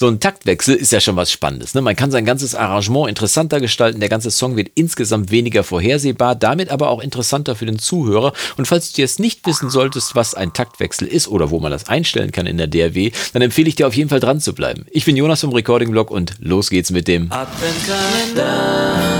So ein Taktwechsel ist ja schon was Spannendes. Ne? Man kann sein ganzes Arrangement interessanter gestalten. Der ganze Song wird insgesamt weniger vorhersehbar, damit aber auch interessanter für den Zuhörer. Und falls du jetzt nicht wissen solltest, was ein Taktwechsel ist oder wo man das einstellen kann in der DRW, dann empfehle ich dir auf jeden Fall dran zu bleiben. Ich bin Jonas vom Recording Blog und los geht's mit dem Adventkalender.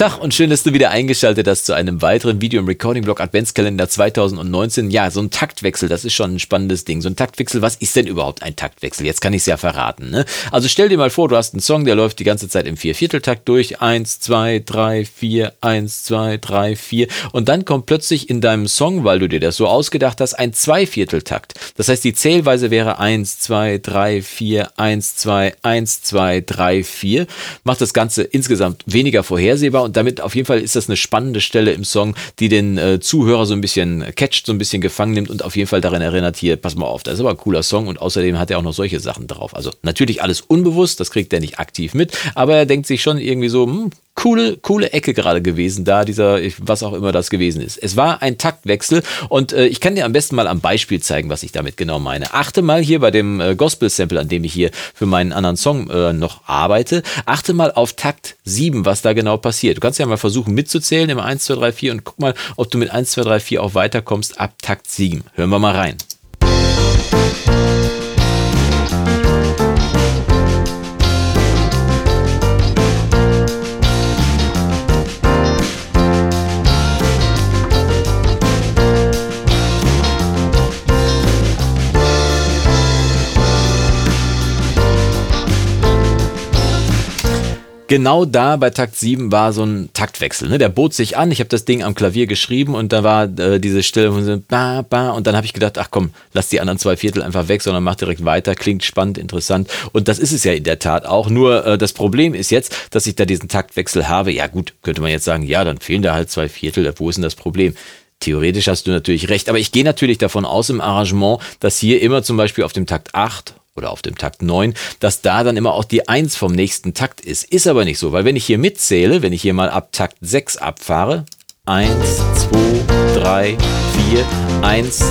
Tag und schön, dass du wieder eingeschaltet hast zu einem weiteren Video im Recording-Blog Adventskalender 2019. Ja, so ein Taktwechsel, das ist schon ein spannendes Ding. So ein Taktwechsel, was ist denn überhaupt ein Taktwechsel? Jetzt kann ich es ja verraten. Ne? Also stell dir mal vor, du hast einen Song, der läuft die ganze Zeit im Viervierteltakt durch. Eins, zwei, drei, vier, eins, zwei, drei, vier. Und dann kommt plötzlich in deinem Song, weil du dir das so ausgedacht hast, ein Zweivierteltakt. Das heißt, die Zählweise wäre eins, zwei, drei, vier, eins, zwei, eins, zwei, drei, vier. Macht das Ganze insgesamt weniger vorhersehbar und damit auf jeden Fall ist das eine spannende Stelle im Song, die den äh, Zuhörer so ein bisschen catcht, so ein bisschen gefangen nimmt und auf jeden Fall daran erinnert, hier, pass mal auf, das ist aber ein cooler Song und außerdem hat er auch noch solche Sachen drauf. Also natürlich alles unbewusst, das kriegt er nicht aktiv mit, aber er denkt sich schon irgendwie so, hm, coole, coole Ecke gerade gewesen, da dieser, was auch immer das gewesen ist. Es war ein Taktwechsel und äh, ich kann dir am besten mal am Beispiel zeigen, was ich damit genau meine. Achte mal hier bei dem äh, Gospel-Sample, an dem ich hier für meinen anderen Song äh, noch arbeite, achte mal auf Takt 7, was da genau passiert. Du kannst ja mal versuchen mitzuzählen im 1, 2, 3, 4 und guck mal, ob du mit 1, 2, 3, 4 auch weiterkommst ab Takt 7. Hören wir mal rein. Genau da bei Takt 7 war so ein Taktwechsel. Ne? Der bot sich an. Ich habe das Ding am Klavier geschrieben und da war äh, diese Stelle von so ba, ba, und dann habe ich gedacht, ach komm, lass die anderen zwei Viertel einfach weg, sondern mach direkt weiter. Klingt spannend, interessant. Und das ist es ja in der Tat auch. Nur äh, das Problem ist jetzt, dass ich da diesen Taktwechsel habe. Ja gut, könnte man jetzt sagen, ja, dann fehlen da halt zwei Viertel. Wo ist denn das Problem? Theoretisch hast du natürlich recht, aber ich gehe natürlich davon aus im Arrangement, dass hier immer zum Beispiel auf dem Takt 8 oder auf dem Takt 9, dass da dann immer auch die 1 vom nächsten Takt ist. Ist aber nicht so, weil wenn ich hier mitzähle, wenn ich hier mal ab Takt 6 abfahre, 1, 2, 3, 4, 1, 2,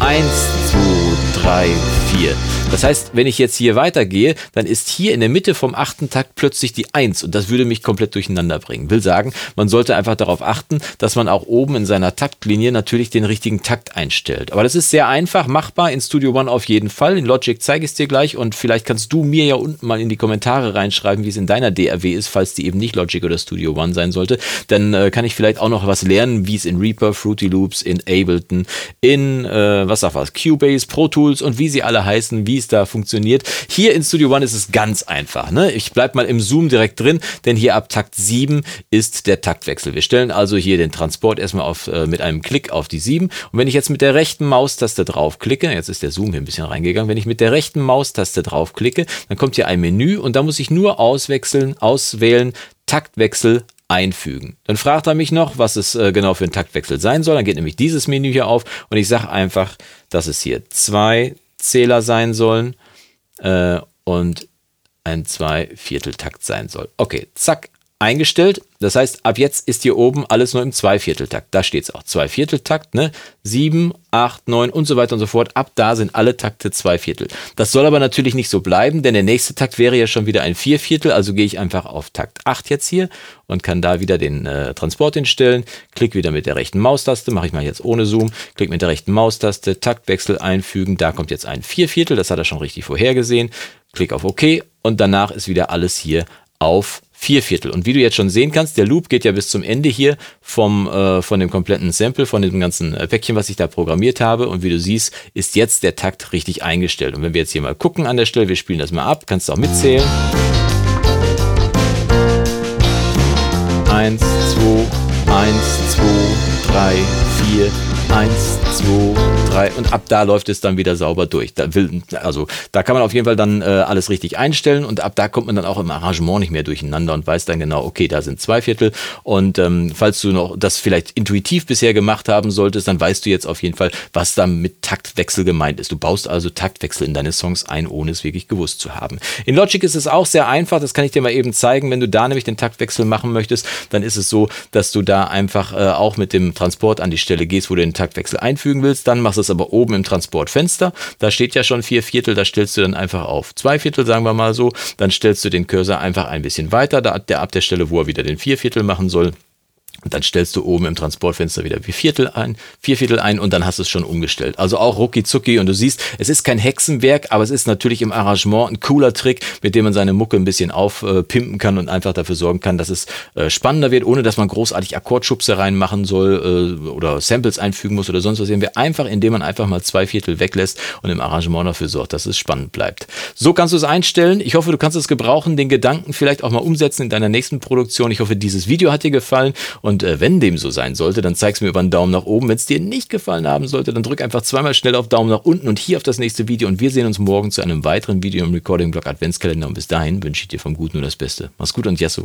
1, 2, 3, 4. Das heißt, wenn ich jetzt hier weitergehe, dann ist hier in der Mitte vom achten Takt plötzlich die 1 und das würde mich komplett durcheinander bringen. Will sagen, man sollte einfach darauf achten, dass man auch oben in seiner Taktlinie natürlich den richtigen Takt einstellt. Aber das ist sehr einfach machbar in Studio One auf jeden Fall. In Logic zeige ich es dir gleich und vielleicht kannst du mir ja unten mal in die Kommentare reinschreiben, wie es in deiner DRW ist, falls die eben nicht Logic oder Studio One sein sollte. Dann äh, kann ich vielleicht auch noch was lernen, wie es in Reaper, Fruity Loops, in Ableton, in, äh, was sag was, Cubase, Pro Tools und wie sie alle heißen, wie es da funktioniert. Hier in Studio One ist es ganz einfach. Ne? Ich bleibe mal im Zoom direkt drin, denn hier ab Takt 7 ist der Taktwechsel. Wir stellen also hier den Transport erstmal auf, äh, mit einem Klick auf die 7. Und wenn ich jetzt mit der rechten Maustaste draufklicke, jetzt ist der Zoom hier ein bisschen reingegangen, wenn ich mit der rechten Maustaste draufklicke, dann kommt hier ein Menü und da muss ich nur auswechseln, auswählen, Taktwechsel einfügen. Dann fragt er mich noch, was es äh, genau für ein Taktwechsel sein soll. Dann geht nämlich dieses Menü hier auf und ich sage einfach, das ist hier 2, Sechszähler sein sollen äh, und ein Zweivierteltakt sein soll. Okay, zack, eingestellt. Das heißt, ab jetzt ist hier oben alles nur im Zweivierteltakt. Da steht es auch. Zweivierteltakt, ne? Sieben, acht, neun und so weiter und so fort. Ab da sind alle Takte Zweiviertel. Das soll aber natürlich nicht so bleiben, denn der nächste Takt wäre ja schon wieder ein Vierviertel. Also gehe ich einfach auf Takt 8 jetzt hier und kann da wieder den äh, Transport hinstellen. Klick wieder mit der rechten Maustaste. Mache ich mal jetzt ohne Zoom. Klick mit der rechten Maustaste. Taktwechsel einfügen. Da kommt jetzt ein Vierviertel. Das hat er schon richtig vorhergesehen. Klick auf OK und danach ist wieder alles hier auf vier Viertel. Und wie du jetzt schon sehen kannst, der Loop geht ja bis zum Ende hier vom, äh, von dem kompletten Sample, von dem ganzen äh, Päckchen, was ich da programmiert habe. Und wie du siehst, ist jetzt der Takt richtig eingestellt. Und wenn wir jetzt hier mal gucken an der Stelle, wir spielen das mal ab, kannst du auch mitzählen. Eins, zwei, eins, zwei, drei, vier, eins, zwei, 3 und ab da läuft es dann wieder sauber durch. Da will, also da kann man auf jeden Fall dann äh, alles richtig einstellen und ab da kommt man dann auch im Arrangement nicht mehr durcheinander und weiß dann genau, okay, da sind zwei Viertel und ähm, falls du noch das vielleicht intuitiv bisher gemacht haben solltest, dann weißt du jetzt auf jeden Fall, was da mit Taktwechsel gemeint ist. Du baust also Taktwechsel in deine Songs ein, ohne es wirklich gewusst zu haben. In Logic ist es auch sehr einfach, das kann ich dir mal eben zeigen. Wenn du da nämlich den Taktwechsel machen möchtest, dann ist es so, dass du da einfach äh, auch mit dem Transport an die Stelle gehst, wo du den Taktwechsel einfügen willst. Dann machst du das aber oben im Transportfenster. Da steht ja schon vier Viertel, da stellst du dann einfach auf zwei Viertel, sagen wir mal so. Dann stellst du den Cursor einfach ein bisschen weiter, da der ab der Stelle, wo er wieder den Vierviertel machen soll. Und dann stellst du oben im Transportfenster wieder vier Viertel ein, vier Viertel ein und dann hast du es schon umgestellt. Also auch rucki zucki und du siehst, es ist kein Hexenwerk, aber es ist natürlich im Arrangement ein cooler Trick, mit dem man seine Mucke ein bisschen aufpimpen kann und einfach dafür sorgen kann, dass es äh, spannender wird, ohne dass man großartig Akkordschubse reinmachen soll äh, oder Samples einfügen muss oder sonst was. Wir einfach, indem man einfach mal zwei Viertel weglässt und im Arrangement dafür sorgt, dass es spannend bleibt. So kannst du es einstellen. Ich hoffe, du kannst es gebrauchen, den Gedanken vielleicht auch mal umsetzen in deiner nächsten Produktion. Ich hoffe, dieses Video hat dir gefallen und äh, wenn dem so sein sollte, dann zeig's mir über einen Daumen nach oben. Wenn es dir nicht gefallen haben sollte, dann drück einfach zweimal schnell auf Daumen nach unten und hier auf das nächste Video. Und wir sehen uns morgen zu einem weiteren Video im Recording-Blog Adventskalender. Und bis dahin wünsche ich dir vom Guten nur das Beste. Mach's gut und Yasso.